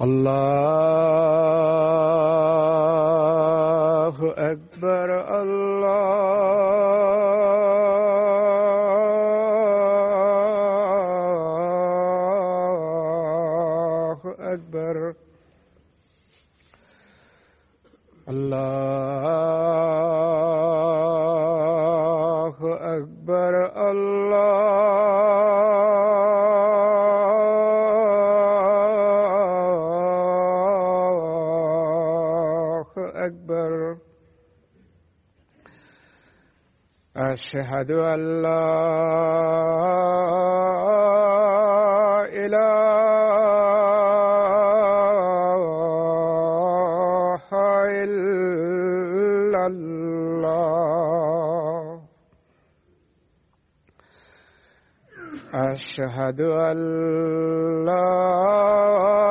الله أشهد أن لا إله إلا الله. أشهد أن لا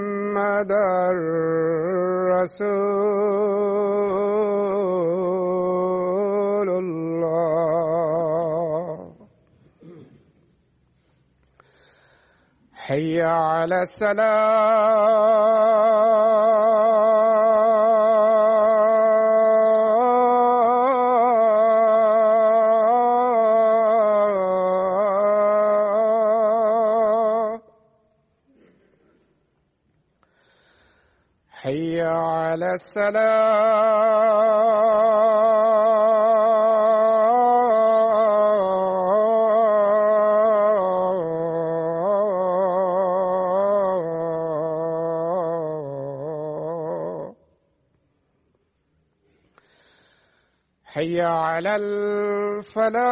محمدا رسول الله. حي على السلام. على السلام. حي على الفلاح.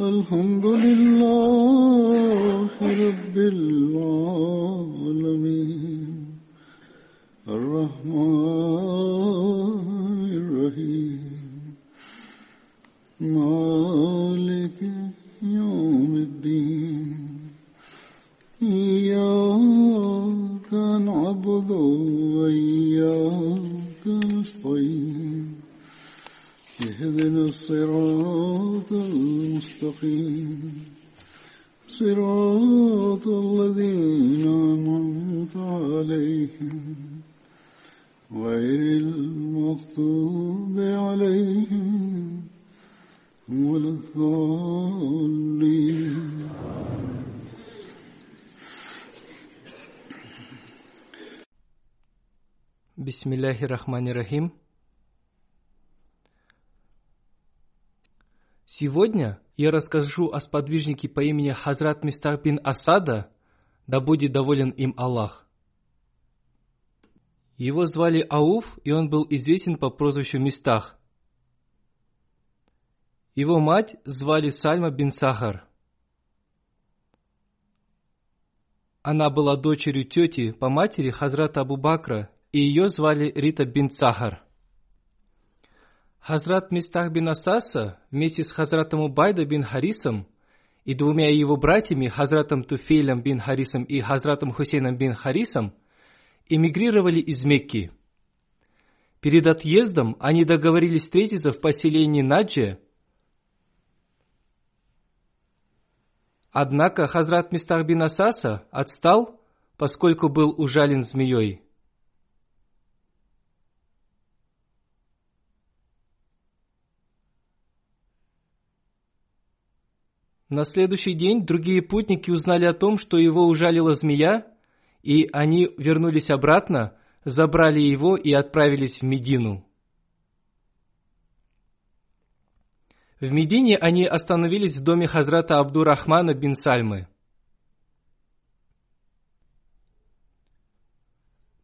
الحمد لله رب العالمين. الرحمن الرحيم. مالك يوم الدين. إياك نعبد وإياك نستعين. اهدنا الصراط المستقيم. صراط الذين أنعمت عليهم. غير المغضوب عليهم ولا الضالين. بسم الله الرحمن الرحيم. Сегодня я расскажу о сподвижнике по имени Хазрат Мистах бин Асада, да будет доволен им Аллах. Его звали Ауф, и он был известен по прозвищу Мистах. Его мать звали Сальма бин Сахар. Она была дочерью тети по матери Хазрата Абу Бакра, и ее звали Рита бин Сахар. Хазрат Мистах бин Асаса вместе с Хазратом Убайда бин Харисом и двумя его братьями, Хазратом Туфейлем бин Харисом и Хазратом Хусейном бин Харисом, эмигрировали из Мекки. Перед отъездом они договорились встретиться в поселении Наджи. Однако Хазрат Мистах бин Асаса отстал, поскольку был ужален змеей. На следующий день другие путники узнали о том, что его ужалила змея, и они вернулись обратно, забрали его и отправились в Медину. В Медине они остановились в доме Хазрата Абдурахмана бин Сальмы.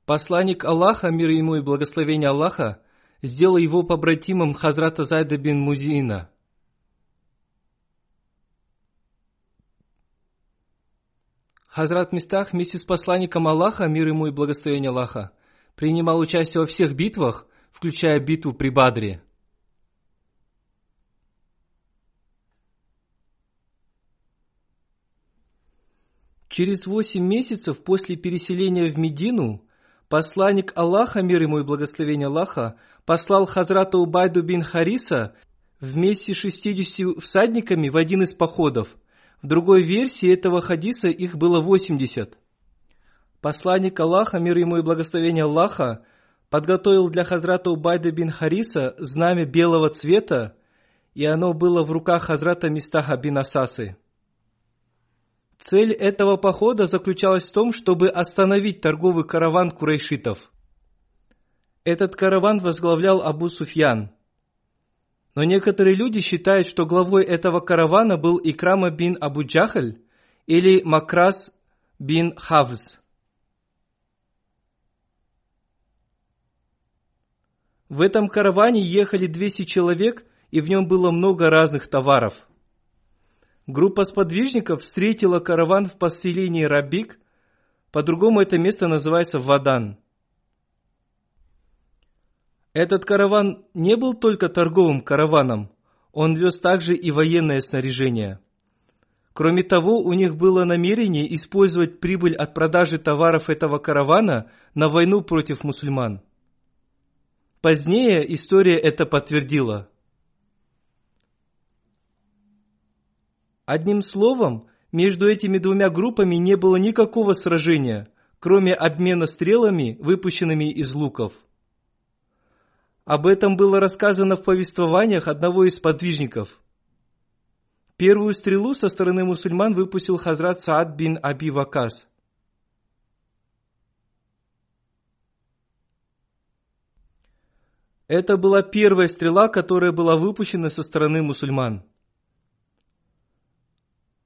Посланник Аллаха, мир ему и благословение Аллаха, сделал его побратимом Хазрата Зайда бин Музина – Хазрат Мистах вместе с посланником Аллаха, мир ему и благословение Аллаха, принимал участие во всех битвах, включая битву при Бадре. Через восемь месяцев после переселения в Медину посланник Аллаха, мир ему и благословение Аллаха, послал Хазрата Убайду бин Хариса вместе с 60 всадниками в один из походов – в другой версии этого хадиса их было 80. Посланник Аллаха, мир ему и благословение Аллаха, подготовил для Хазрата Убайда бин Хариса знамя белого цвета, и оно было в руках Хазрата Мистаха бин Асасы. Цель этого похода заключалась в том, чтобы остановить торговый караван курайшитов. Этот караван возглавлял Абу Суфьян – но некоторые люди считают, что главой этого каравана был Икрама бин Абу Джахаль или Макрас бин Хавз. В этом караване ехали 200 человек, и в нем было много разных товаров. Группа сподвижников встретила караван в поселении Рабик, по-другому это место называется Вадан – этот караван не был только торговым караваном, он вез также и военное снаряжение. Кроме того, у них было намерение использовать прибыль от продажи товаров этого каравана на войну против мусульман. Позднее история это подтвердила. Одним словом, между этими двумя группами не было никакого сражения, кроме обмена стрелами, выпущенными из луков – об этом было рассказано в повествованиях одного из подвижников. Первую стрелу со стороны мусульман выпустил Хазрат Саад бин Аби Вакас. Это была первая стрела, которая была выпущена со стороны мусульман.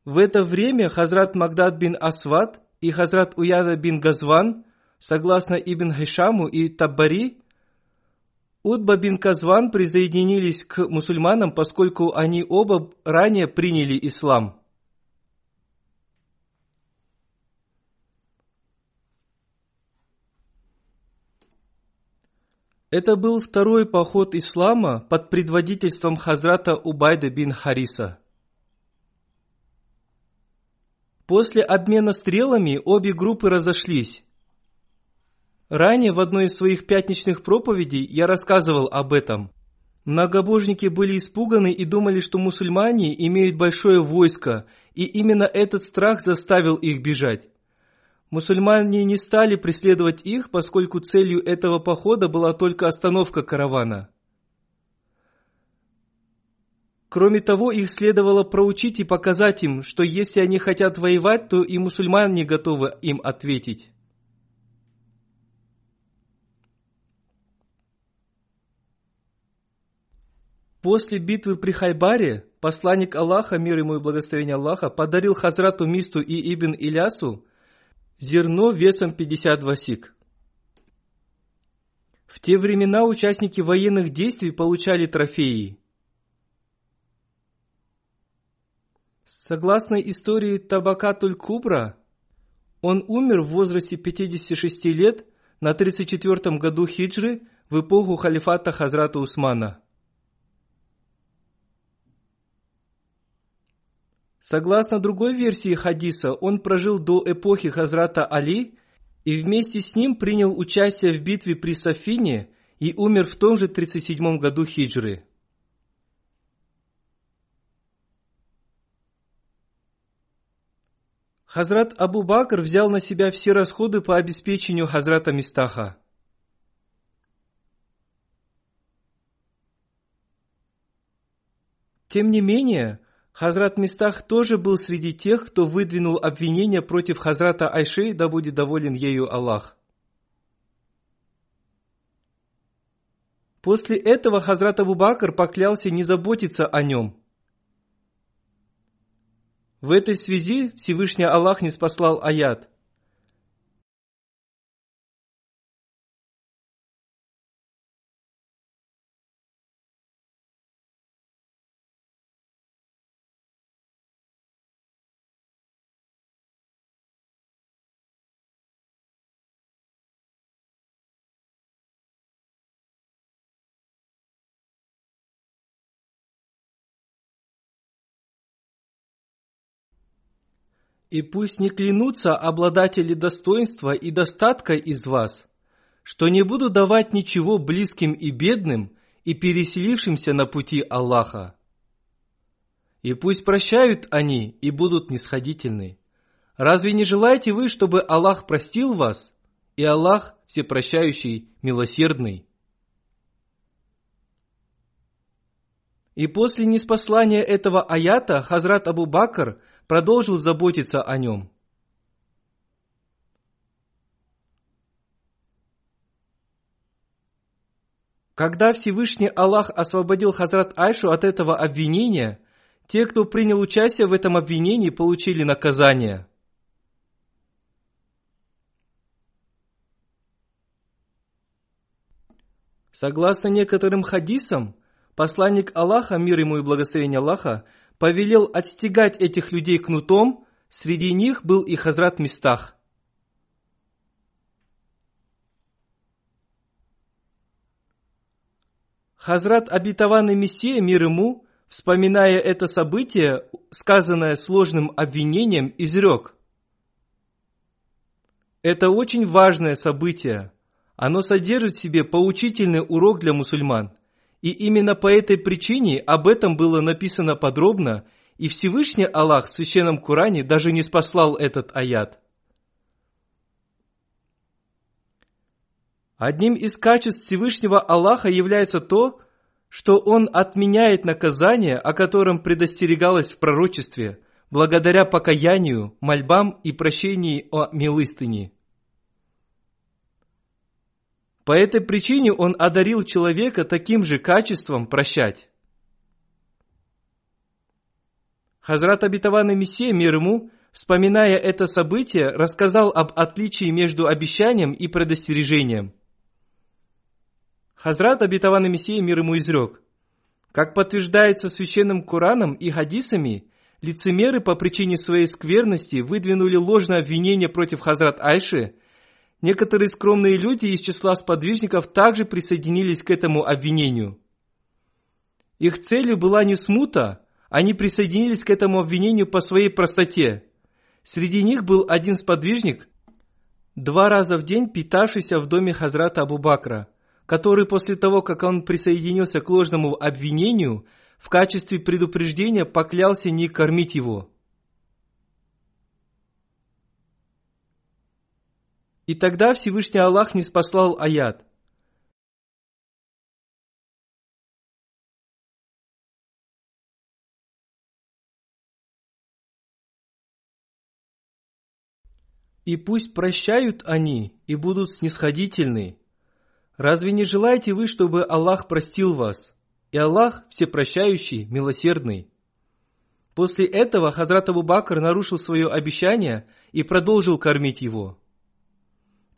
В это время Хазрат Магдад бин Асвад и Хазрат Уяна бин Газван, согласно Ибн Хишаму и Таббари, Утба бин Казван присоединились к мусульманам, поскольку они оба ранее приняли ислам. Это был второй поход ислама под предводительством Хазрата Убайда бин Хариса. После обмена стрелами обе группы разошлись. Ранее в одной из своих пятничных проповедей я рассказывал об этом. Многобожники были испуганы и думали, что мусульмане имеют большое войско, и именно этот страх заставил их бежать. Мусульмане не стали преследовать их, поскольку целью этого похода была только остановка каравана. Кроме того, их следовало проучить и показать им, что если они хотят воевать, то и мусульмане готовы им ответить. После битвы при Хайбаре посланник Аллаха, мир ему и благословение Аллаха, подарил Хазрату Мисту и Ибн Илясу зерно весом 52 сик. В те времена участники военных действий получали трофеи. Согласно истории Табакатуль Кубра, он умер в возрасте 56 лет на 34 году хиджры в эпоху халифата Хазрата Усмана. Согласно другой версии хадиса, он прожил до эпохи Хазрата Али и вместе с ним принял участие в битве при Сафине и умер в том же 37 году хиджры. Хазрат Абу Бакр взял на себя все расходы по обеспечению Хазрата Мистаха. Тем не менее, Хазрат Мистах тоже был среди тех, кто выдвинул обвинения против Хазрата Айши, да будет доволен ею Аллах. После этого Хазрат Абу Бакр поклялся не заботиться о нем. В этой связи Всевышний Аллах не спаслал аят – И пусть не клянутся обладатели достоинства и достатка из вас, что не буду давать ничего близким и бедным и переселившимся на пути Аллаха. И пусть прощают они и будут нисходительны. Разве не желаете вы, чтобы Аллах простил вас, и Аллах всепрощающий, милосердный? И после неспослания этого аята Хазрат Абу Бакр продолжил заботиться о нем. Когда Всевышний Аллах освободил Хазрат Айшу от этого обвинения, те, кто принял участие в этом обвинении, получили наказание. Согласно некоторым хадисам, посланник Аллаха, мир ему и благословение Аллаха, повелел отстегать этих людей кнутом, среди них был и Хазрат Мистах. Хазрат обетованный Мессия, мир ему, вспоминая это событие, сказанное сложным обвинением, изрек. Это очень важное событие. Оно содержит в себе поучительный урок для мусульман – и именно по этой причине об этом было написано подробно, и Всевышний Аллах в Священном Коране даже не спаслал этот аят. Одним из качеств Всевышнего Аллаха является то, что Он отменяет наказание, о котором предостерегалось в пророчестве, благодаря покаянию, мольбам и прощении о милостыне – по этой причине он одарил человека таким же качеством прощать. Хазрат обетованный Мессия мир ему вспоминая это событие, рассказал об отличии между обещанием и предостережением. Хазрат, обетованный Мессия, мир ему изрек. Как подтверждается священным Кораном и хадисами, лицемеры по причине своей скверности выдвинули ложное обвинение против Хазрат Айши. Некоторые скромные люди из числа сподвижников также присоединились к этому обвинению. Их целью была не смута, они присоединились к этому обвинению по своей простоте. Среди них был один сподвижник, два раза в день питавшийся в доме Хазрата Абу Бакра – который после того, как он присоединился к ложному обвинению, в качестве предупреждения поклялся не кормить его. И тогда Всевышний Аллах не спаслал аят. И пусть прощают они и будут снисходительны, Разве не желаете вы, чтобы Аллах простил вас? И Аллах всепрощающий, милосердный. После этого Хазрат Абу Бакр нарушил свое обещание и продолжил кормить его.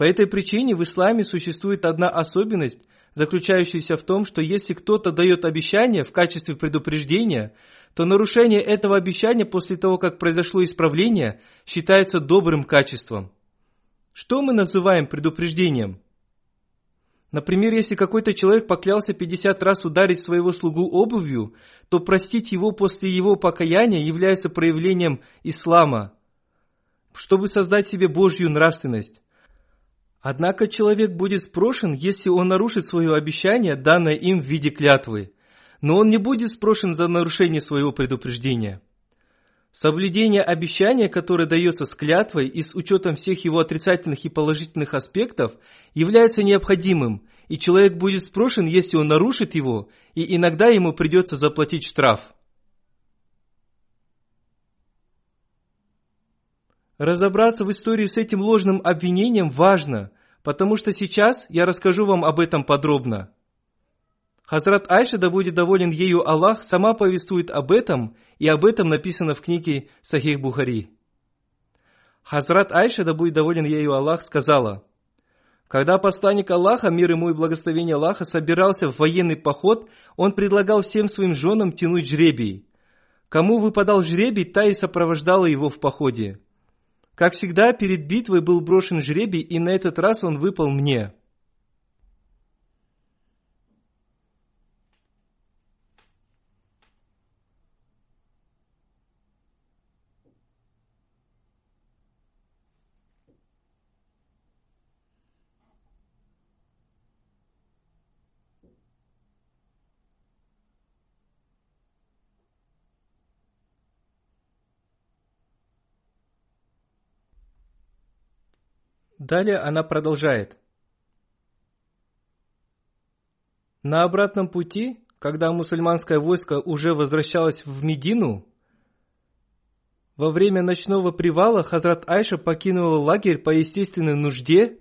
По этой причине в исламе существует одна особенность, заключающаяся в том, что если кто-то дает обещание в качестве предупреждения, то нарушение этого обещания после того, как произошло исправление, считается добрым качеством. Что мы называем предупреждением? Например, если какой-то человек поклялся 50 раз ударить своего слугу обувью, то простить его после его покаяния является проявлением ислама, чтобы создать себе Божью нравственность. Однако человек будет спрошен, если он нарушит свое обещание, данное им в виде клятвы, но он не будет спрошен за нарушение своего предупреждения. Соблюдение обещания, которое дается с клятвой и с учетом всех его отрицательных и положительных аспектов, является необходимым, и человек будет спрошен, если он нарушит его, и иногда ему придется заплатить штраф. Разобраться в истории с этим ложным обвинением важно, потому что сейчас я расскажу вам об этом подробно. Хазрат Айша, да будет доволен ею Аллах, сама повествует об этом, и об этом написано в книге Сахих Бухари. Хазрат Айша, да будет доволен ею Аллах, сказала, когда посланник Аллаха, мир ему и благословение Аллаха, собирался в военный поход, он предлагал всем своим женам тянуть жребий. Кому выпадал жребий, та и сопровождала его в походе. Как всегда, перед битвой был брошен жребий, и на этот раз он выпал мне – Далее она продолжает. На обратном пути, когда мусульманское войско уже возвращалось в Медину, во время ночного привала Хазрат Айша покинула лагерь по естественной нужде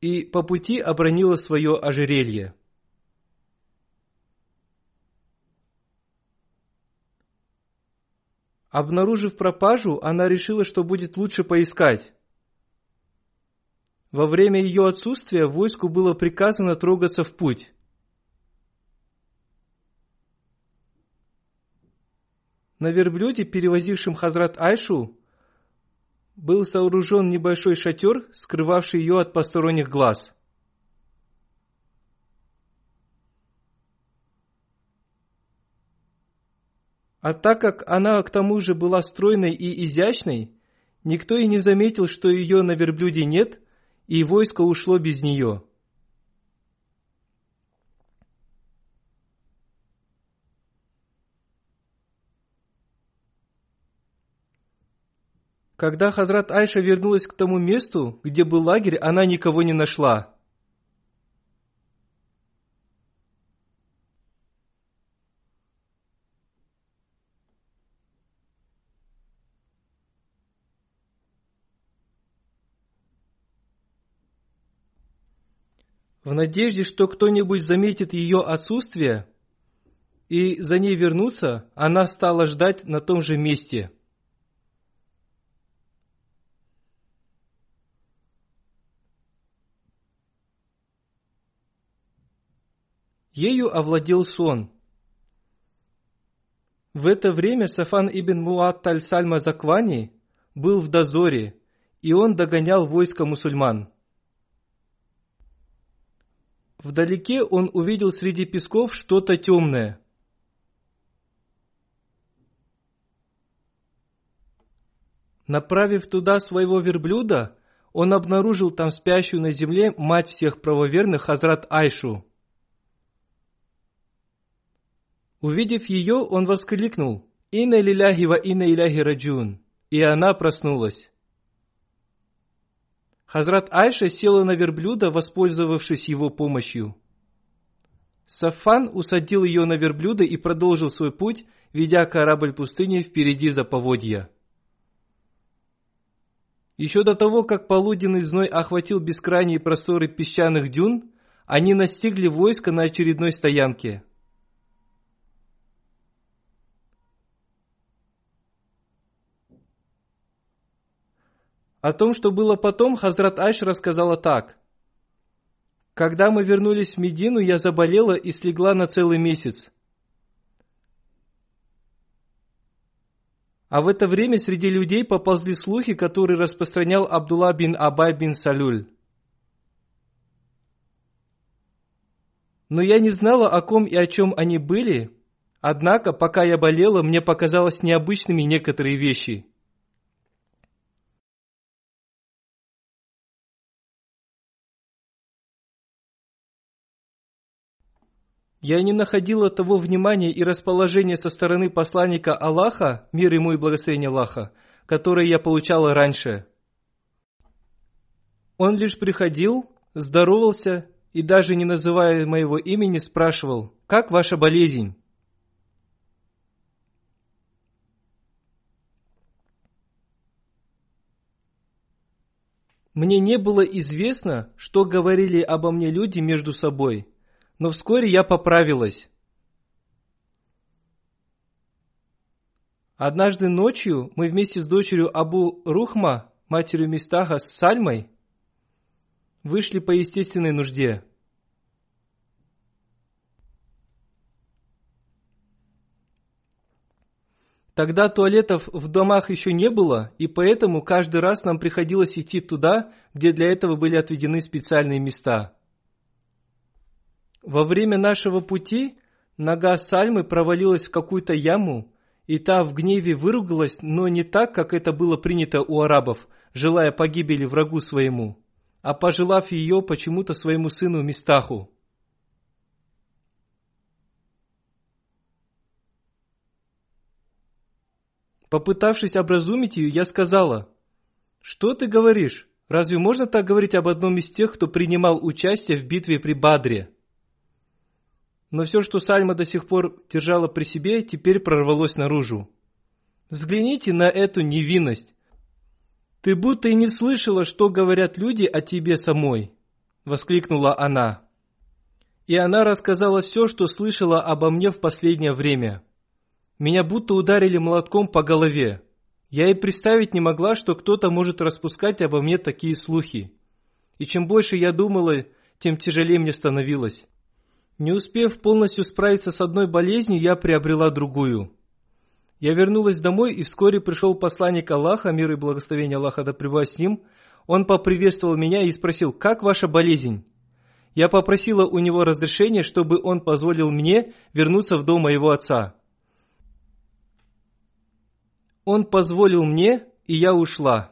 и по пути обронила свое ожерелье. Обнаружив пропажу, она решила, что будет лучше поискать. Во время ее отсутствия войску было приказано трогаться в путь. На верблюде, перевозившем Хазрат Айшу, был сооружен небольшой шатер, скрывавший ее от посторонних глаз. А так как она к тому же была стройной и изящной, никто и не заметил, что ее на верблюде нет – и войско ушло без нее. Когда Хазрат Айша вернулась к тому месту, где был лагерь, она никого не нашла. в надежде, что кто-нибудь заметит ее отсутствие и за ней вернутся, она стала ждать на том же месте. Ею овладел сон. В это время Сафан ибн Муатталь Сальма Заквани был в дозоре, и он догонял войско мусульман – Вдалеке он увидел среди песков что-то темное. Направив туда своего верблюда, он обнаружил там спящую на земле мать всех правоверных Хазрат Айшу. Увидев ее, он воскликнул «Инна лиляхи ва инна иляхи раджун», и она проснулась. Хазрат Айша села на верблюда, воспользовавшись его помощью. Сафан усадил ее на верблюда и продолжил свой путь, ведя корабль пустыни впереди за поводья. Еще до того, как полуденный зной охватил бескрайние просторы песчаных дюн, они настигли войско на очередной стоянке – О том, что было потом, Хазрат Айш рассказала так. Когда мы вернулись в Медину, я заболела и слегла на целый месяц. А в это время среди людей поползли слухи, которые распространял Абдулла бин Абай бин Салюль. Но я не знала, о ком и о чем они были, однако, пока я болела, мне показалось необычными некоторые вещи – Я не находила того внимания и расположения со стороны посланника Аллаха, мир ему и благословение Аллаха, которое я получала раньше. Он лишь приходил, здоровался и даже не называя моего имени спрашивал, как ваша болезнь? Мне не было известно, что говорили обо мне люди между собой – но вскоре я поправилась. Однажды ночью мы вместе с дочерью Абу Рухма, матерью Мистаха, с Сальмой, вышли по естественной нужде. Тогда туалетов в домах еще не было, и поэтому каждый раз нам приходилось идти туда, где для этого были отведены специальные места – во время нашего пути нога Сальмы провалилась в какую-то яму, и та в гневе выругалась, но не так, как это было принято у арабов, желая погибели врагу своему, а пожелав ее почему-то своему сыну Мистаху. Попытавшись образумить ее, я сказала, «Что ты говоришь? Разве можно так говорить об одном из тех, кто принимал участие в битве при Бадре?» Но все, что Сальма до сих пор держала при себе, теперь прорвалось наружу. Взгляните на эту невинность. Ты будто и не слышала, что говорят люди о тебе самой, воскликнула она. И она рассказала все, что слышала обо мне в последнее время. Меня будто ударили молотком по голове. Я и представить не могла, что кто-то может распускать обо мне такие слухи. И чем больше я думала, тем тяжелее мне становилось. Не успев полностью справиться с одной болезнью, я приобрела другую. Я вернулась домой, и вскоре пришел посланник Аллаха, мир и благословение Аллаха да с ним. Он поприветствовал меня и спросил, как ваша болезнь? Я попросила у него разрешения, чтобы он позволил мне вернуться в дом моего отца. Он позволил мне, и я ушла.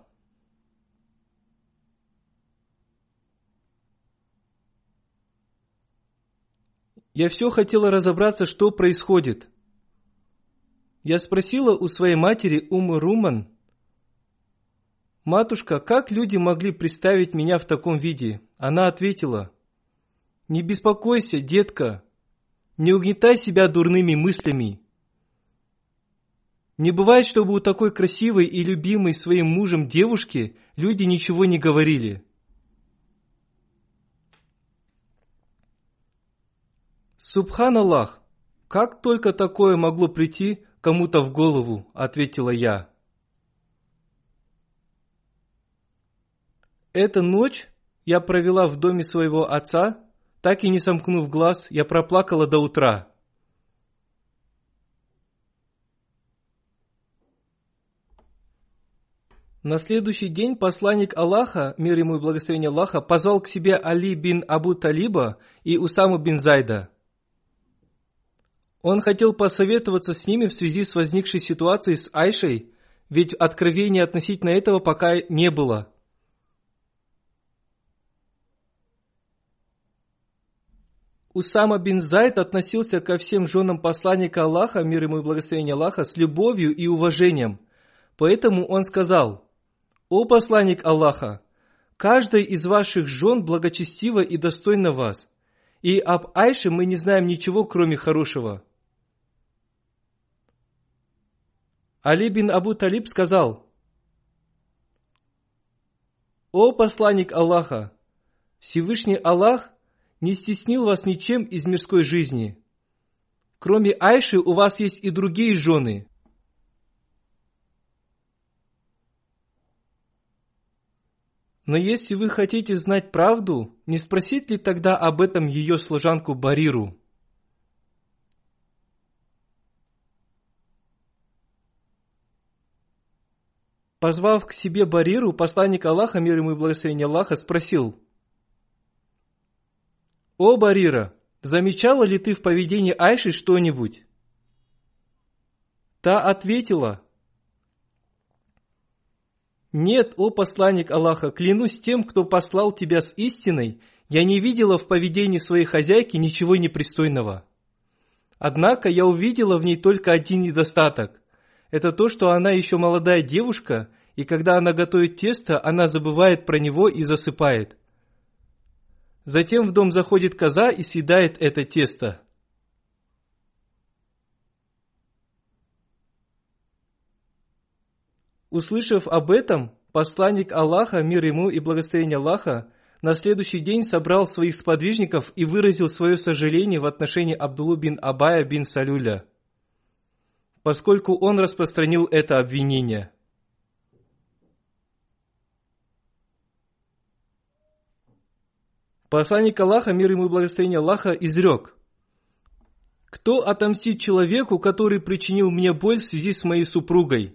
Я все хотела разобраться, что происходит. Я спросила у своей матери Умы Руман, «Матушка, как люди могли представить меня в таком виде?» Она ответила, «Не беспокойся, детка, не угнетай себя дурными мыслями. Не бывает, чтобы у такой красивой и любимой своим мужем девушки люди ничего не говорили». «Субханаллах! Как только такое могло прийти кому-то в голову?» – ответила я. Эта ночь я провела в доме своего отца, Так и не сомкнув глаз, я проплакала до утра. На следующий день посланник Аллаха, мир ему и благословение Аллаха, позвал к себе Али бин Абу Талиба и Усаму бин Зайда. Он хотел посоветоваться с ними в связи с возникшей ситуацией с Айшей, ведь откровения относительно этого пока не было. Усама бин Зайд относился ко всем женам посланника Аллаха, мир ему и благословение Аллаха, с любовью и уважением. Поэтому он сказал, «О посланник Аллаха, каждая из ваших жен благочестива и достойна вас, и об Айше мы не знаем ничего, кроме хорошего». Али бин Абу Талиб сказал, «О посланник Аллаха, Всевышний Аллах не стеснил вас ничем из мирской жизни. Кроме Айши у вас есть и другие жены. Но если вы хотите знать правду, не спросить ли тогда об этом ее служанку Бариру? Позвав к себе Бариру, посланник Аллаха, мир ему и благословение Аллаха, спросил – «О, Барира, замечала ли ты в поведении Айши что-нибудь?» Та ответила, «Нет, о посланник Аллаха, клянусь тем, кто послал тебя с истиной, я не видела в поведении своей хозяйки ничего непристойного. Однако я увидела в ней только один недостаток. Это то, что она еще молодая девушка, и когда она готовит тесто, она забывает про него и засыпает. Затем в дом заходит коза и съедает это тесто. Услышав об этом, посланник Аллаха, мир ему и благословение Аллаха, на следующий день собрал своих сподвижников и выразил свое сожаление в отношении Абдулу бин Абая бин Салюля, поскольку он распространил это обвинение – Посланник Аллаха, мир ему и благословение Аллаха, изрек. Кто отомстит человеку, который причинил мне боль в связи с моей супругой?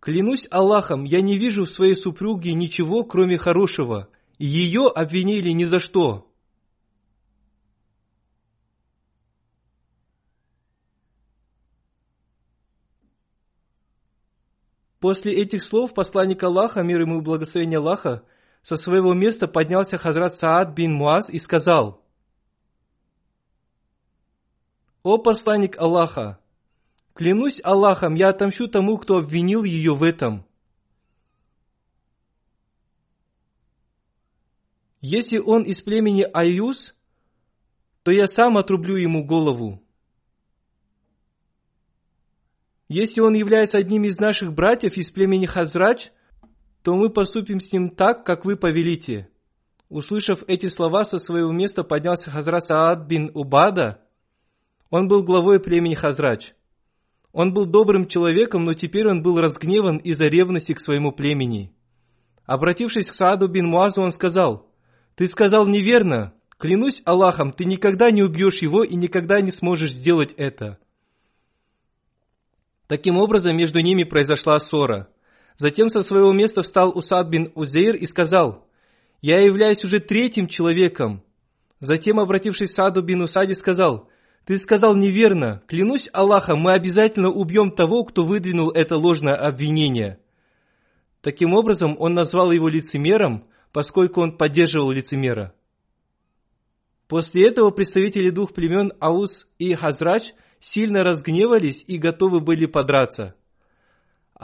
Клянусь Аллахом, я не вижу в своей супруге ничего, кроме хорошего. Ее обвинили ни за что. После этих слов посланник Аллаха, мир ему и благословение Аллаха, со своего места поднялся Хазрат Саад бин Муаз и сказал, «О посланник Аллаха, клянусь Аллахом, я отомщу тому, кто обвинил ее в этом». Если он из племени Аюс, то я сам отрублю ему голову. Если он является одним из наших братьев из племени Хазрач – то мы поступим с ним так, как вы повелите». Услышав эти слова, со своего места поднялся Хазрат Саад бин Убада. Он был главой племени Хазрач. Он был добрым человеком, но теперь он был разгневан из-за ревности к своему племени. Обратившись к Сааду бин Муазу, он сказал, «Ты сказал неверно. Клянусь Аллахом, ты никогда не убьешь его и никогда не сможешь сделать это». Таким образом, между ними произошла ссора – Затем со своего места встал Усад бин Узейр и сказал, «Я являюсь уже третьим человеком». Затем, обратившись к Саду бин Усади, сказал, «Ты сказал неверно. Клянусь Аллахом, мы обязательно убьем того, кто выдвинул это ложное обвинение». Таким образом, он назвал его лицемером, поскольку он поддерживал лицемера. После этого представители двух племен Аус и Хазрач сильно разгневались и готовы были подраться –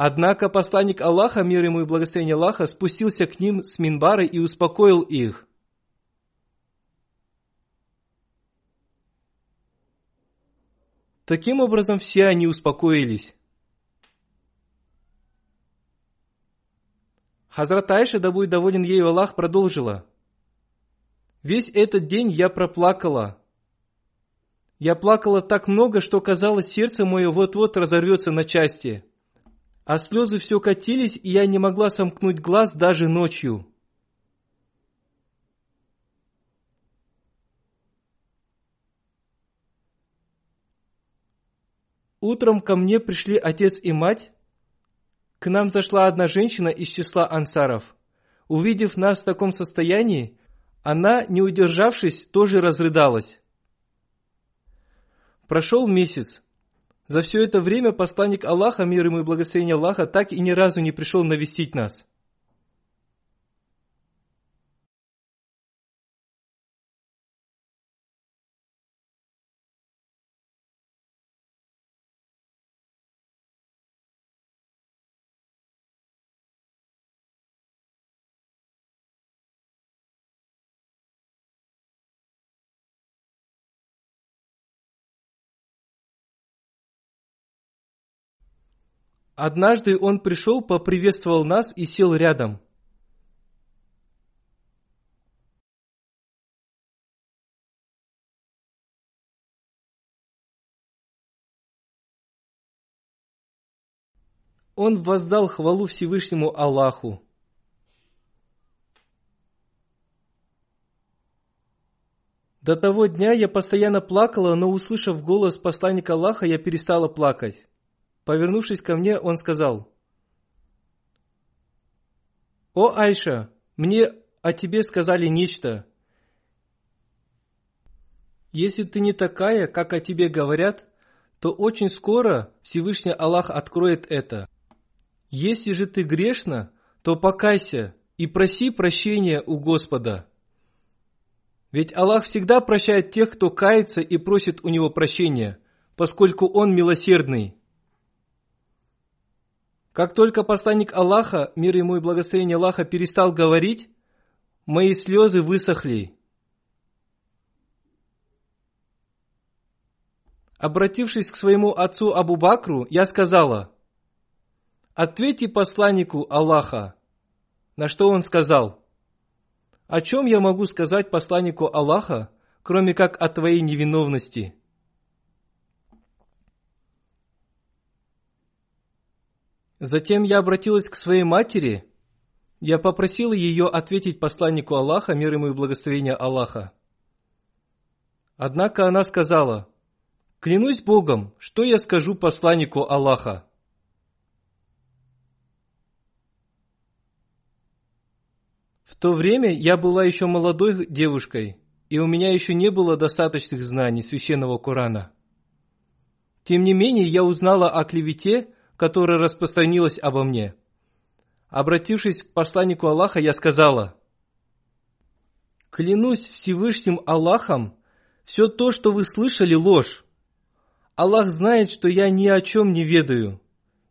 Однако посланник Аллаха, мир ему и благословение Аллаха, спустился к ним с Минбара и успокоил их. Таким образом, все они успокоились. Хазрат Айша, да будет доволен ею Аллах, продолжила. Весь этот день я проплакала. Я плакала так много, что казалось, сердце мое вот-вот разорвется на части. А слезы все катились, и я не могла сомкнуть глаз даже ночью. Утром ко мне пришли отец и мать. К нам зашла одна женщина из числа ансаров. Увидев нас в таком состоянии, она, не удержавшись, тоже разрыдалась. Прошел месяц. За все это время посланник Аллаха, мир ему и благословение Аллаха, так и ни разу не пришел навестить нас. Однажды он пришел, поприветствовал нас и сел рядом. Он воздал хвалу Всевышнему Аллаху. До того дня я постоянно плакала, но услышав голос посланника Аллаха, я перестала плакать. Повернувшись ко мне, он сказал, «О, Айша, мне о тебе сказали нечто. Если ты не такая, как о тебе говорят, то очень скоро Всевышний Аллах откроет это. Если же ты грешна, то покайся и проси прощения у Господа. Ведь Аллах всегда прощает тех, кто кается и просит у Него прощения, поскольку Он милосердный. Как только посланник Аллаха, мир ему и благословение Аллаха, перестал говорить, мои слезы высохли. Обратившись к своему отцу Абу Бакру, я сказала, «Ответьте посланнику Аллаха». На что он сказал, «О чем я могу сказать посланнику Аллаха, кроме как о твоей невиновности?» Затем я обратилась к своей матери. Я попросила ее ответить посланнику Аллаха, мир ему и благословение Аллаха. Однако она сказала, «Клянусь Богом, что я скажу посланнику Аллаха?» В то время я была еще молодой девушкой, и у меня еще не было достаточных знаний священного Корана. Тем не менее, я узнала о клевете, которая распространилась обо мне. Обратившись к посланнику Аллаха, я сказала, «Клянусь Всевышним Аллахом, все то, что вы слышали, ложь. Аллах знает, что я ни о чем не ведаю.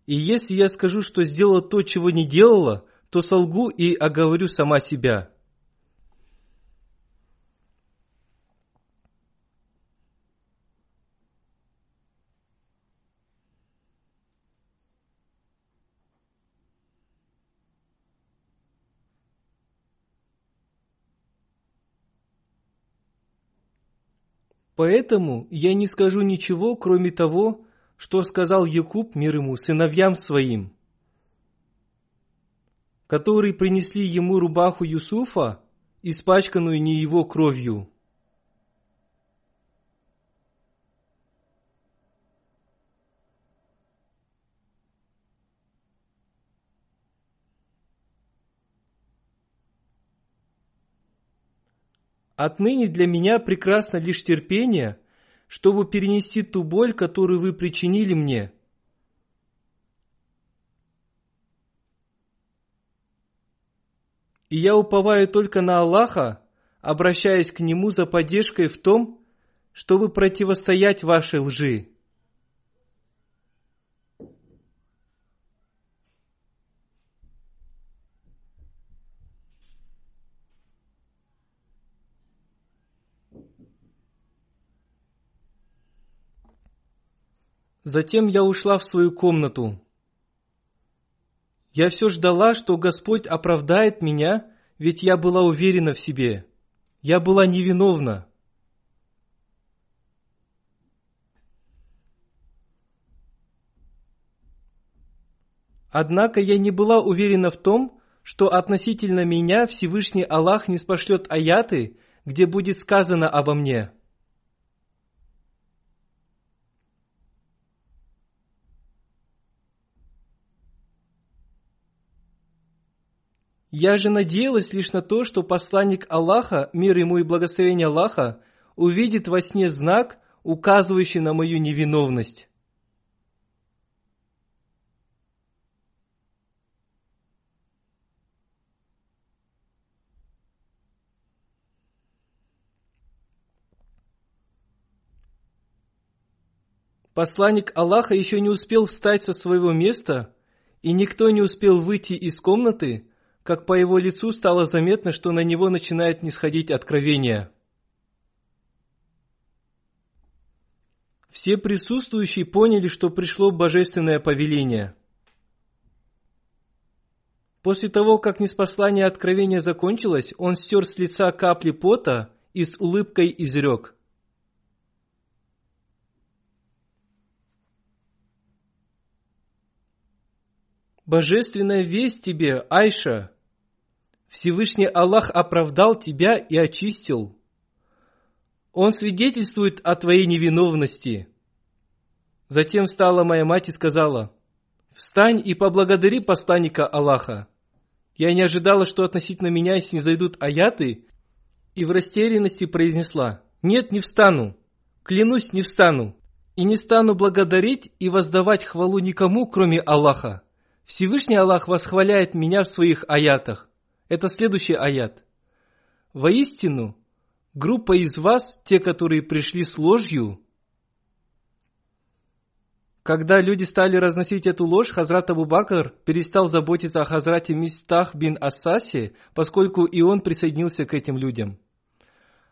И если я скажу, что сделала то, чего не делала, то солгу и оговорю сама себя». Поэтому я не скажу ничего, кроме того, что сказал Якуб мир ему сыновьям своим, которые принесли ему рубаху Юсуфа, испачканную не его кровью. Отныне для меня прекрасно лишь терпение, чтобы перенести ту боль, которую вы причинили мне. И я уповаю только на Аллаха, обращаясь к Нему за поддержкой в том, чтобы противостоять вашей лжи. Затем я ушла в свою комнату. Я все ждала, что Господь оправдает меня, ведь я была уверена в себе. Я была невиновна. Однако я не была уверена в том, что относительно меня Всевышний Аллах не спошлет аяты, где будет сказано обо мне – Я же надеялась лишь на то, что посланник Аллаха, мир ему и благословение Аллаха, увидит во сне знак, указывающий на мою невиновность. Посланник Аллаха еще не успел встать со своего места, и никто не успел выйти из комнаты, как по его лицу стало заметно, что на него начинает нисходить откровение. Все присутствующие поняли, что пришло божественное повеление. После того, как неспослание откровения закончилось, он стер с лица капли пота и с улыбкой изрек. Божественная весть тебе, Айша! Всевышний Аллах оправдал тебя и очистил. Он свидетельствует о твоей невиновности. Затем встала моя мать и сказала, «Встань и поблагодари посланника Аллаха». Я не ожидала, что относительно меня снизойдут аяты, и в растерянности произнесла, «Нет, не встану, клянусь, не встану, и не стану благодарить и воздавать хвалу никому, кроме Аллаха. Всевышний Аллах восхваляет меня в своих аятах. Это следующий аят. Воистину, группа из вас, те, которые пришли с ложью, когда люди стали разносить эту ложь, Хазрат Абу Бакр перестал заботиться о Хазрате Мистах бин Ассасе, поскольку и он присоединился к этим людям.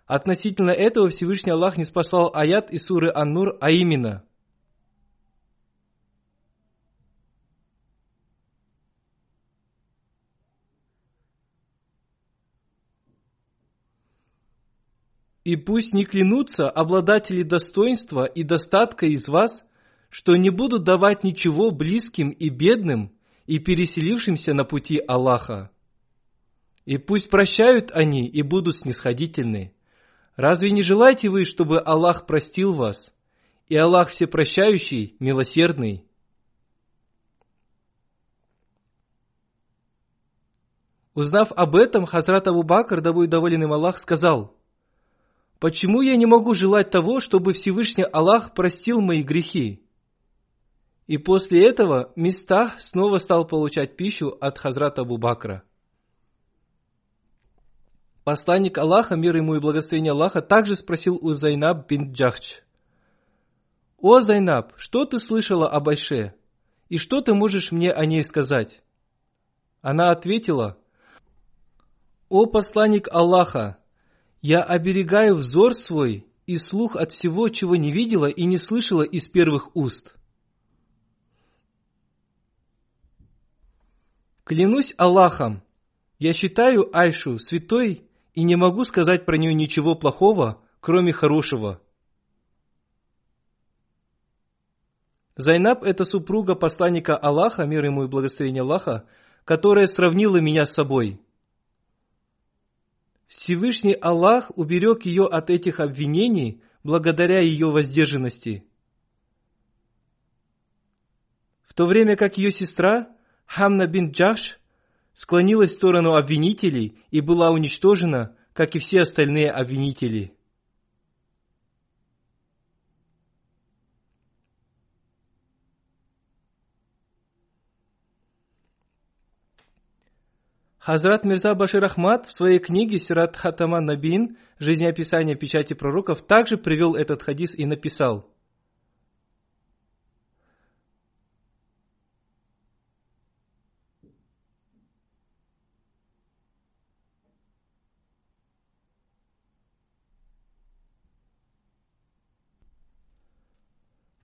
Относительно этого Всевышний Аллах не спасал аят из суры Ан-Нур, а именно – И пусть не клянутся обладатели достоинства и достатка из вас, что не будут давать ничего близким и бедным и переселившимся на пути Аллаха. И пусть прощают они и будут снисходительны. Разве не желаете вы, чтобы Аллах простил вас? И Аллах всепрощающий, милосердный. Узнав об этом, Хазрат Абу Бакр, да будет доволен им Аллах, сказал – Почему я не могу желать того, чтобы Всевышний Аллах простил мои грехи? И после этого Мистах снова стал получать пищу от Хазрата Абу Бакра. Посланник Аллаха, мир ему и благословение Аллаха, также спросил у Зайнаб бинт Джахш. «О, Зайнаб, что ты слышала об Айше? И что ты можешь мне о ней сказать?» Она ответила, «О посланник Аллаха, я оберегаю взор свой и слух от всего, чего не видела и не слышала из первых уст. Клянусь Аллахом, я считаю Айшу святой и не могу сказать про нее ничего плохого, кроме хорошего. Зайнаб – это супруга посланника Аллаха, мир ему и благословение Аллаха, которая сравнила меня с собой – Всевышний Аллах уберег ее от этих обвинений благодаря ее воздержанности. В то время как ее сестра Хамна бин Джаш склонилась в сторону обвинителей и была уничтожена, как и все остальные обвинители. Хазрат Мирза Башир Ахмад в своей книге Сират Хатама Набин «Жизнеописание печати пророков» также привел этот хадис и написал.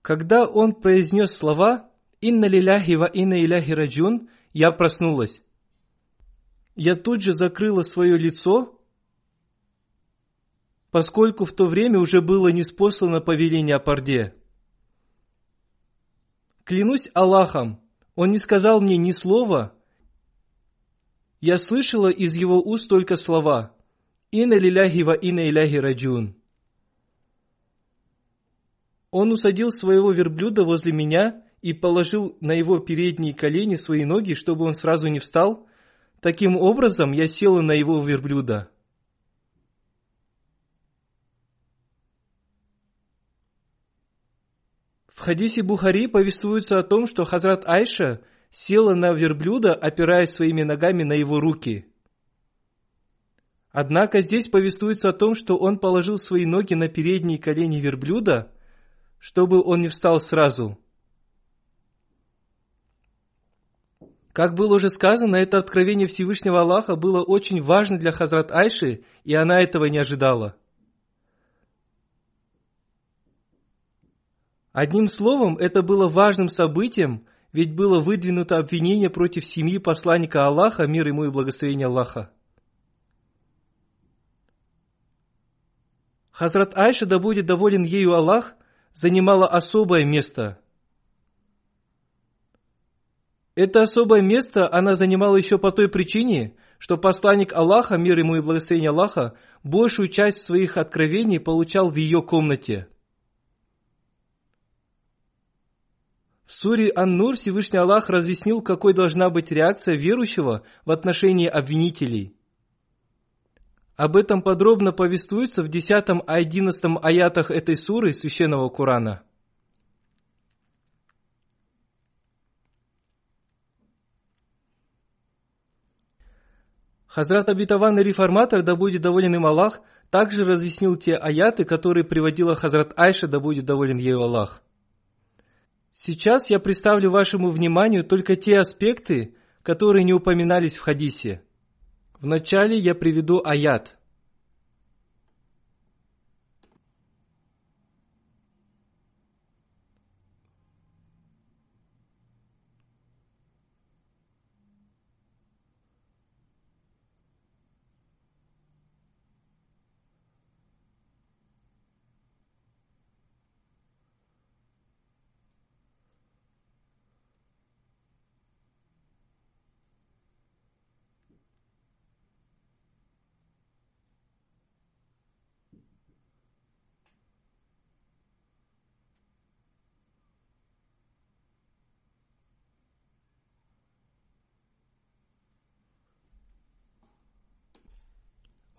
Когда он произнес слова «Инна лиляхи ва инна иляхи раджун», я проснулась я тут же закрыла свое лицо, поскольку в то время уже было неспослано повеление о порде. Клянусь Аллахом, он не сказал мне ни слова. Я слышала из его уст только слова «Инна лиляхи ва инна иляхи раджун». Он усадил своего верблюда возле меня и положил на его передние колени свои ноги, чтобы он сразу не встал – Таким образом, я села на его верблюда. В хадисе Бухари повествуется о том, что Хазрат Айша села на верблюда, опираясь своими ногами на его руки. Однако здесь повествуется о том, что он положил свои ноги на передние колени верблюда, чтобы он не встал сразу. Как было уже сказано, это откровение Всевышнего Аллаха было очень важно для Хазрат Айши, и она этого не ожидала. Одним словом, это было важным событием, ведь было выдвинуто обвинение против семьи посланника Аллаха, мир ему и благословение Аллаха. Хазрат Айша, да будет доволен ею Аллах, занимала особое место. Это особое место она занимала еще по той причине, что посланник Аллаха, мир ему и благословение Аллаха, большую часть своих откровений получал в ее комнате – В суре Ан-Нур Всевышний Аллах разъяснил, какой должна быть реакция верующего в отношении обвинителей. Об этом подробно повествуется в 10 и 11 аятах этой суры Священного Корана. Хазрат Абитаван реформатор, да будет доволен им Аллах, также разъяснил те аяты, которые приводила Хазрат Айша, да будет доволен ею Аллах. Сейчас я представлю вашему вниманию только те аспекты, которые не упоминались в хадисе. Вначале я приведу аят –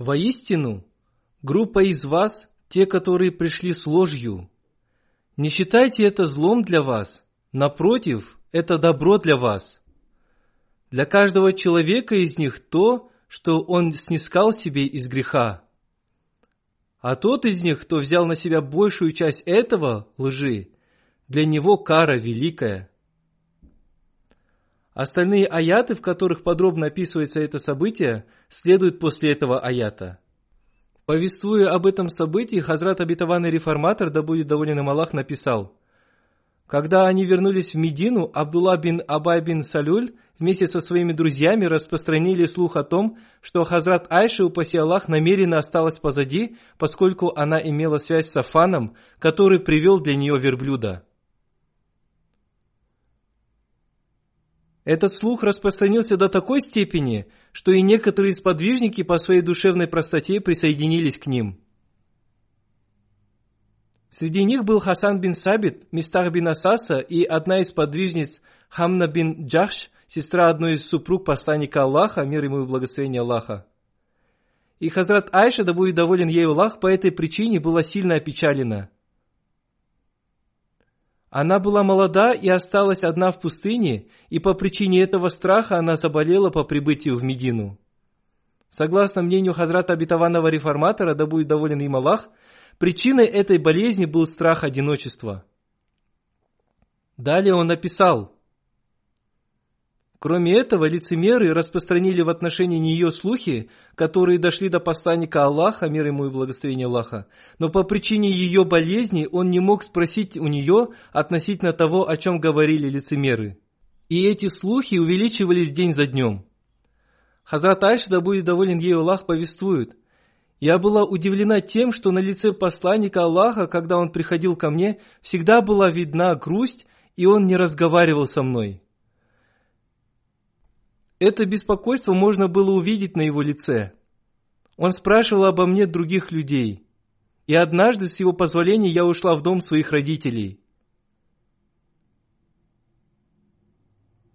Воистину, группа из вас, те, которые пришли с ложью. Не считайте это злом для вас, напротив, это добро для вас. Для каждого человека из них то, что он снискал себе из греха. А тот из них, кто взял на себя большую часть этого лжи, для него кара великая – Остальные аяты, в которых подробно описывается это событие, следуют после этого аята. Повествуя об этом событии, Хазрат Абитаванный Реформатор, да будет доволен им Аллах, написал, когда они вернулись в Медину, Абдулла бин Абай бин Салюль вместе со своими друзьями распространили слух о том, что Хазрат Айша, упаси Аллах, намеренно осталась позади, поскольку она имела связь с Афаном, который привел для нее верблюда. Этот слух распространился до такой степени, что и некоторые сподвижники по своей душевной простоте присоединились к ним. Среди них был Хасан бин Сабит, Мистах бин Асаса и одна из подвижниц Хамна бин Джахш, сестра одной из супруг посланника Аллаха, мир ему и благословение Аллаха. И Хазрат Айша, да будет доволен ей Аллах, по этой причине была сильно опечалена – она была молода и осталась одна в пустыне, и по причине этого страха она заболела по прибытию в Медину. Согласно мнению Хазрата обетованного реформатора, да будет доволен им Аллах, причиной этой болезни был страх одиночества. Далее он написал, Кроме этого, лицемеры распространили в отношении нее слухи, которые дошли до посланника Аллаха, мир ему и благословение Аллаха. Но по причине ее болезни он не мог спросить у нее относительно того, о чем говорили лицемеры. И эти слухи увеличивались день за днем. Хазрат Айша, да будет доволен ей Аллах, повествует. Я была удивлена тем, что на лице посланника Аллаха, когда он приходил ко мне, всегда была видна грусть, и он не разговаривал со мной. Это беспокойство можно было увидеть на его лице. Он спрашивал обо мне других людей. И однажды, с его позволения, я ушла в дом своих родителей.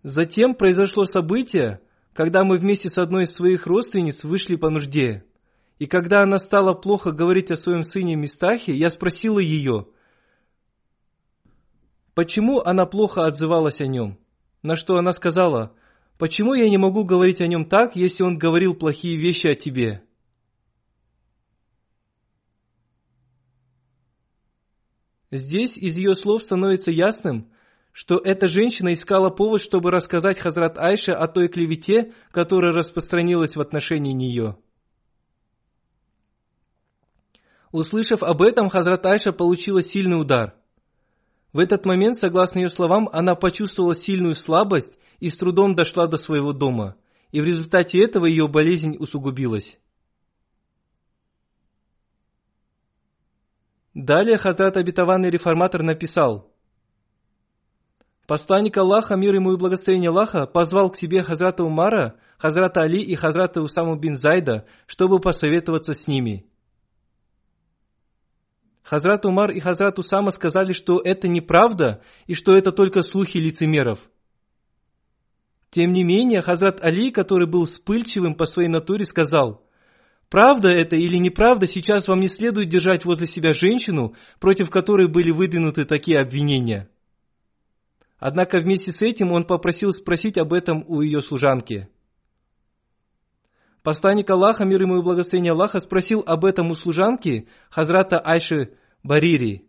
Затем произошло событие, когда мы вместе с одной из своих родственниц вышли по нужде. И когда она стала плохо говорить о своем сыне Мистахе, я спросила ее, почему она плохо отзывалась о нем. На что она сказала, почему я не могу говорить о нем так, если он говорил плохие вещи о тебе? Здесь из ее слов становится ясным, что эта женщина искала повод, чтобы рассказать Хазрат Айше о той клевете, которая распространилась в отношении нее. Услышав об этом, Хазрат Айша получила сильный удар. В этот момент, согласно ее словам, она почувствовала сильную слабость и с трудом дошла до своего дома. И в результате этого ее болезнь усугубилась. Далее Хазрат Обетованный Реформатор написал, Посланник Аллаха, мир ему и благословение Аллаха, позвал к себе Хазрата Умара, Хазрата Али и Хазрата Усаму бин Зайда, чтобы посоветоваться с ними. Хазрат Умар и Хазрат Усама сказали, что это неправда и что это только слухи лицемеров. Тем не менее, Хазрат Али, который был вспыльчивым по своей натуре, сказал – Правда это или неправда, сейчас вам не следует держать возле себя женщину, против которой были выдвинуты такие обвинения. Однако вместе с этим он попросил спросить об этом у ее служанки. Посланник Аллаха, мир ему и благословение Аллаха, спросил об этом у служанки Хазрата Айши Барири.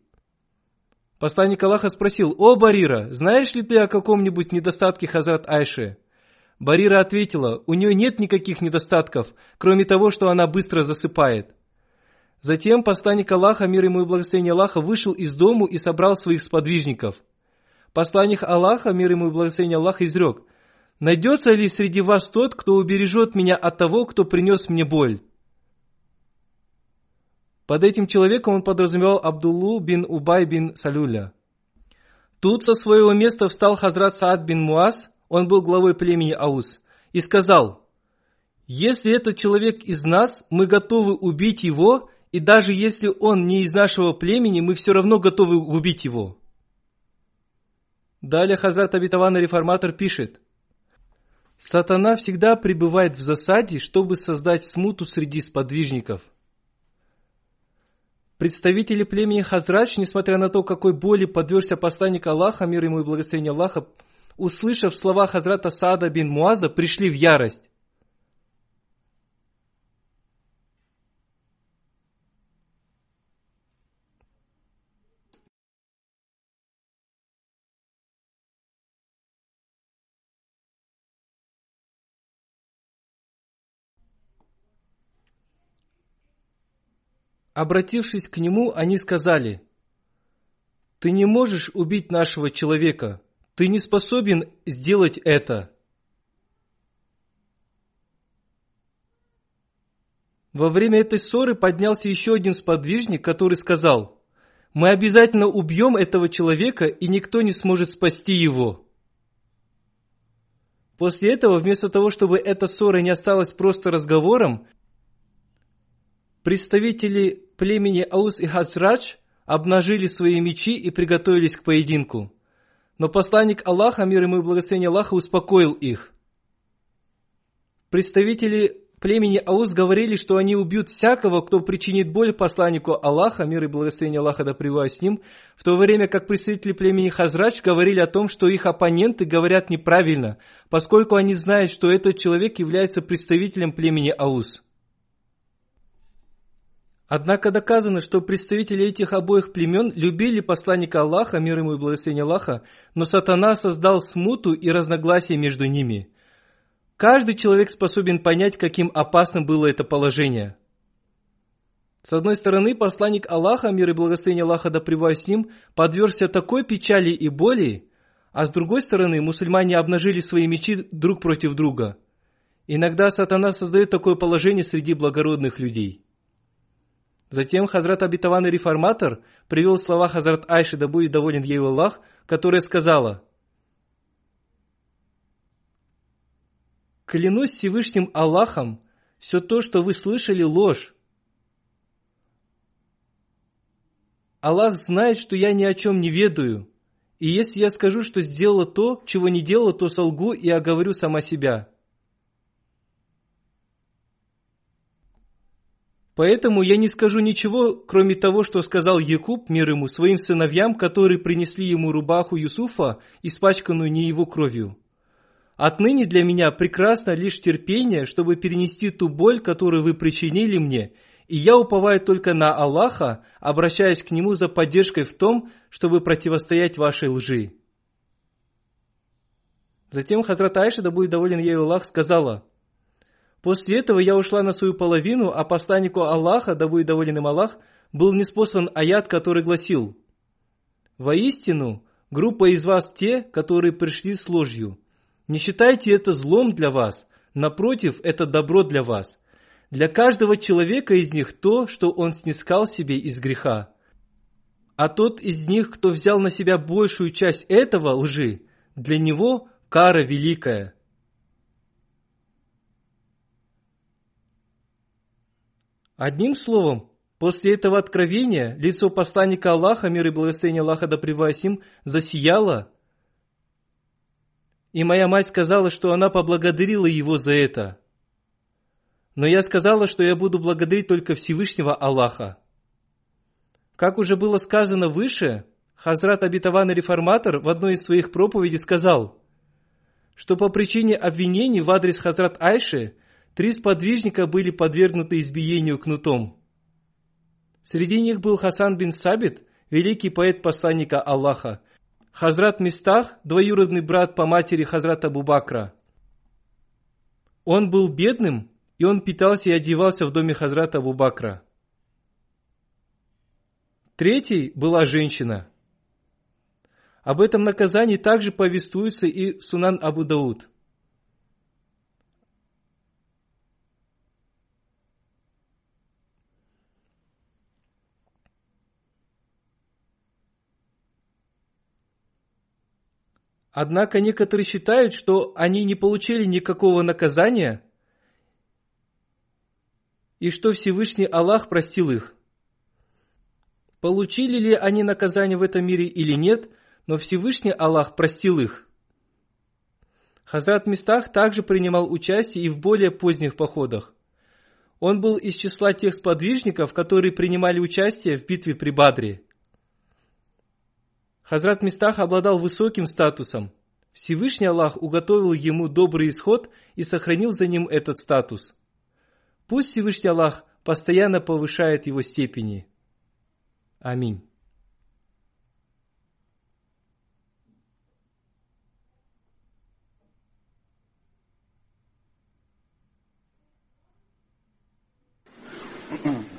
Посланник Аллаха спросил, «О, Барира, знаешь ли ты о каком-нибудь недостатке Хазрат Айши?» Барира ответила, у нее нет никаких недостатков, кроме того, что она быстро засыпает. Затем посланник Аллаха, мир ему и благословение Аллаха, вышел из дому и собрал своих сподвижников. Посланник Аллаха, мир ему и благословение Аллаха, изрек, «Найдется ли среди вас тот, кто убережет меня от того, кто принес мне боль?» Под этим человеком он подразумевал Абдуллу бин Убай бин Салюля. Тут со своего места встал Хазрат Саад бин Муаз, он был главой племени Аус, и сказал, «Если этот человек из нас, мы готовы убить его, и даже если он не из нашего племени, мы все равно готовы убить его». Далее Хазрат Абитаван Реформатор пишет, «Сатана всегда пребывает в засаде, чтобы создать смуту среди сподвижников». Представители племени Хазрач, несмотря на то, какой боли подвергся посланник Аллаха, мир ему и благословение Аллаха, услышав слова Хазрата Саада бин Муаза, пришли в ярость. Обратившись к нему, они сказали, «Ты не можешь убить нашего человека, ты не способен сделать это. Во время этой ссоры поднялся еще один сподвижник, который сказал, мы обязательно убьем этого человека, и никто не сможет спасти его. После этого, вместо того, чтобы эта ссора не осталась просто разговором, представители племени Аус и Хазрадж обнажили свои мечи и приготовились к поединку. Но посланник Аллаха, мир ему и благословение Аллаха, успокоил их. Представители племени Ауз говорили, что они убьют всякого, кто причинит боль посланнику Аллаха, мир и благословение Аллаха да с ним, в то время как представители племени Хазрач говорили о том, что их оппоненты говорят неправильно, поскольку они знают, что этот человек является представителем племени Ауз. Однако доказано, что представители этих обоих племен любили посланника Аллаха, мир ему и благословение Аллаха, но сатана создал смуту и разногласия между ними. Каждый человек способен понять, каким опасным было это положение. С одной стороны, посланник Аллаха, мир и благословение Аллаха да с ним, подвергся такой печали и боли, а с другой стороны, мусульмане обнажили свои мечи друг против друга. Иногда сатана создает такое положение среди благородных людей – Затем Хазрат Абитаванный Реформатор привел слова Хазрат Айши, да будет доволен ею Аллах, которая сказала, «Клянусь Всевышним Аллахом, все то, что вы слышали, ложь. Аллах знает, что я ни о чем не ведаю, и если я скажу, что сделала то, чего не делала, то солгу и оговорю сама себя». Поэтому я не скажу ничего, кроме того, что сказал Якуб, мир ему, своим сыновьям, которые принесли ему рубаху Юсуфа, испачканную не его кровью. Отныне для меня прекрасно лишь терпение, чтобы перенести ту боль, которую вы причинили мне, и я уповаю только на Аллаха, обращаясь к Нему за поддержкой в том, чтобы противостоять вашей лжи. Затем Хазрат Айша, да будет доволен ею Аллах, сказала, «После этого я ушла на свою половину, а посланнику Аллаха, да будет доволен им Аллах, был неспослан аят, который гласил, «Воистину, группа из вас те, которые пришли с ложью, не считайте это злом для вас, напротив, это добро для вас. Для каждого человека из них то, что он снискал себе из греха. А тот из них, кто взял на себя большую часть этого лжи, для него кара великая. Одним словом, после этого откровения лицо посланника Аллаха, мир и благословение Аллаха да им, засияло – и моя мать сказала, что она поблагодарила его за это. Но я сказала, что я буду благодарить только Всевышнего Аллаха. Как уже было сказано выше, Хазрат Абитаван Реформатор в одной из своих проповедей сказал, что по причине обвинений в адрес Хазрат Айши три сподвижника были подвергнуты избиению кнутом. Среди них был Хасан бин Сабит, великий поэт посланника Аллаха, Хазрат Мистах, двоюродный брат по матери Хазрата Абу Бакра. Он был бедным, и он питался и одевался в доме Хазрата Абу Бакра. Третий была женщина. Об этом наказании также повествуется и Сунан Абу Дауд. Однако некоторые считают, что они не получили никакого наказания и что Всевышний Аллах простил их. Получили ли они наказание в этом мире или нет, но Всевышний Аллах простил их. Хазрат Мистах также принимал участие и в более поздних походах. Он был из числа тех сподвижников, которые принимали участие в битве при Бадре – Хазрат Мистах обладал высоким статусом. Всевышний Аллах уготовил ему добрый исход и сохранил за ним этот статус. Пусть Всевышний Аллах постоянно повышает его степени. Аминь.